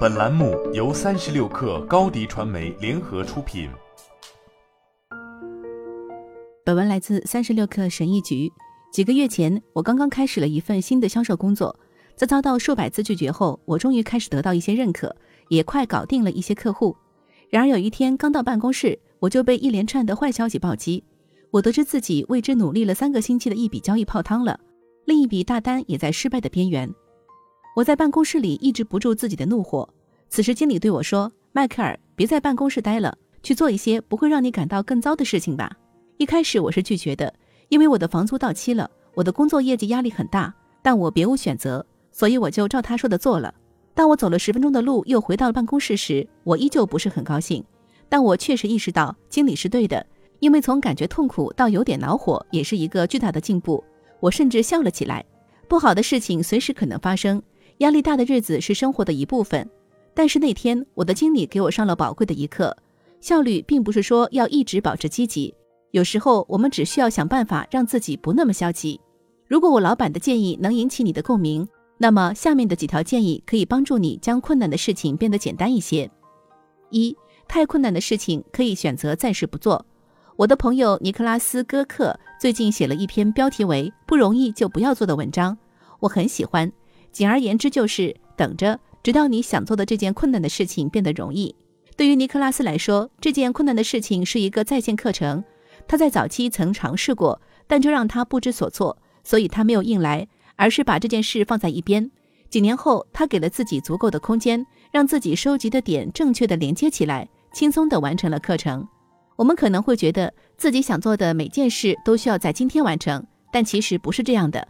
本栏目由三十六氪高低传媒联合出品。本文来自三十六氪神医局。几个月前，我刚刚开始了一份新的销售工作，在遭到数百次拒绝后，我终于开始得到一些认可，也快搞定了一些客户。然而有一天刚到办公室，我就被一连串的坏消息暴击。我得知自己为之努力了三个星期的一笔交易泡汤了，另一笔大单也在失败的边缘。我在办公室里抑制不住自己的怒火。此时经理对我说：“迈克尔，别在办公室待了，去做一些不会让你感到更糟的事情吧。”一开始我是拒绝的，因为我的房租到期了，我的工作业绩压力很大，但我别无选择，所以我就照他说的做了。当我走了十分钟的路又回到办公室时，我依旧不是很高兴，但我确实意识到经理是对的，因为从感觉痛苦到有点恼火也是一个巨大的进步。我甚至笑了起来。不好的事情随时可能发生。压力大的日子是生活的一部分，但是那天我的经理给我上了宝贵的一课：效率并不是说要一直保持积极，有时候我们只需要想办法让自己不那么消极。如果我老板的建议能引起你的共鸣，那么下面的几条建议可以帮助你将困难的事情变得简单一些。一，太困难的事情可以选择暂时不做。我的朋友尼克拉斯·戈克最近写了一篇标题为“不容易就不要做”的文章，我很喜欢。简而言之，就是等着，直到你想做的这件困难的事情变得容易。对于尼克拉斯来说，这件困难的事情是一个在线课程。他在早期曾尝试过，但这让他不知所措，所以他没有硬来，而是把这件事放在一边。几年后，他给了自己足够的空间，让自己收集的点正确的连接起来，轻松地完成了课程。我们可能会觉得自己想做的每件事都需要在今天完成，但其实不是这样的。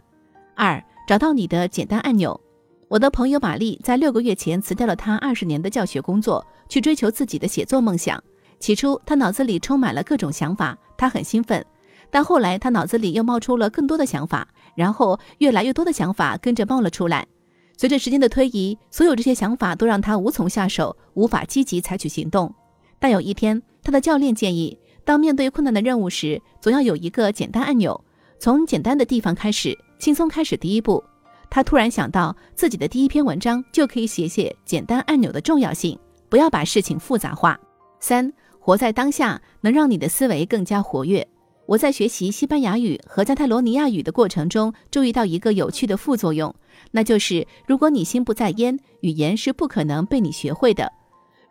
二。找到你的简单按钮。我的朋友玛丽在六个月前辞掉了她二十年的教学工作，去追求自己的写作梦想。起初，她脑子里充满了各种想法，她很兴奋。但后来，她脑子里又冒出了更多的想法，然后越来越多的想法跟着冒了出来。随着时间的推移，所有这些想法都让她无从下手，无法积极采取行动。但有一天，她的教练建议，当面对困难的任务时，总要有一个简单按钮，从简单的地方开始。轻松开始第一步，他突然想到自己的第一篇文章就可以写写简单按钮的重要性，不要把事情复杂化。三，活在当下能让你的思维更加活跃。我在学习西班牙语和加泰罗尼亚语的过程中，注意到一个有趣的副作用，那就是如果你心不在焉，语言是不可能被你学会的。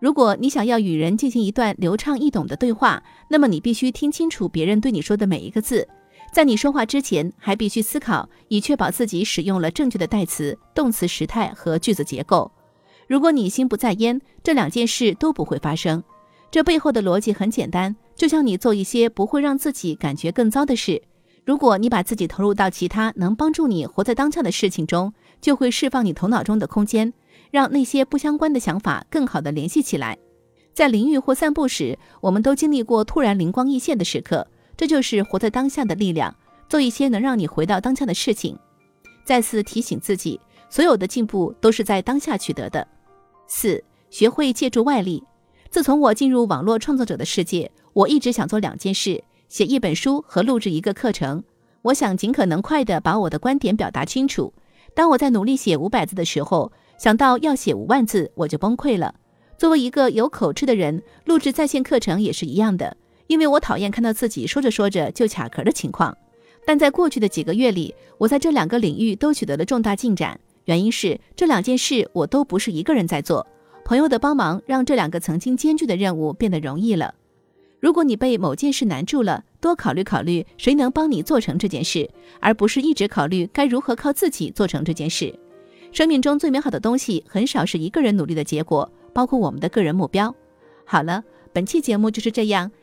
如果你想要与人进行一段流畅易懂的对话，那么你必须听清楚别人对你说的每一个字。在你说话之前，还必须思考，以确保自己使用了正确的代词、动词时态和句子结构。如果你心不在焉，这两件事都不会发生。这背后的逻辑很简单，就像你做一些不会让自己感觉更糟的事。如果你把自己投入到其他能帮助你活在当下的事情中，就会释放你头脑中的空间，让那些不相关的想法更好地联系起来。在淋浴或散步时，我们都经历过突然灵光一现的时刻。这就是活在当下的力量，做一些能让你回到当下的事情。再次提醒自己，所有的进步都是在当下取得的。四，学会借助外力。自从我进入网络创作者的世界，我一直想做两件事：写一本书和录制一个课程。我想尽可能快地把我的观点表达清楚。当我在努力写五百字的时候，想到要写五万字，我就崩溃了。作为一个有口吃的人，录制在线课程也是一样的。因为我讨厌看到自己说着说着就卡壳的情况，但在过去的几个月里，我在这两个领域都取得了重大进展。原因是这两件事我都不是一个人在做，朋友的帮忙让这两个曾经艰巨的任务变得容易了。如果你被某件事难住了，多考虑考虑谁能帮你做成这件事，而不是一直考虑该如何靠自己做成这件事。生命中最美好的东西很少是一个人努力的结果，包括我们的个人目标。好了，本期节目就是这样。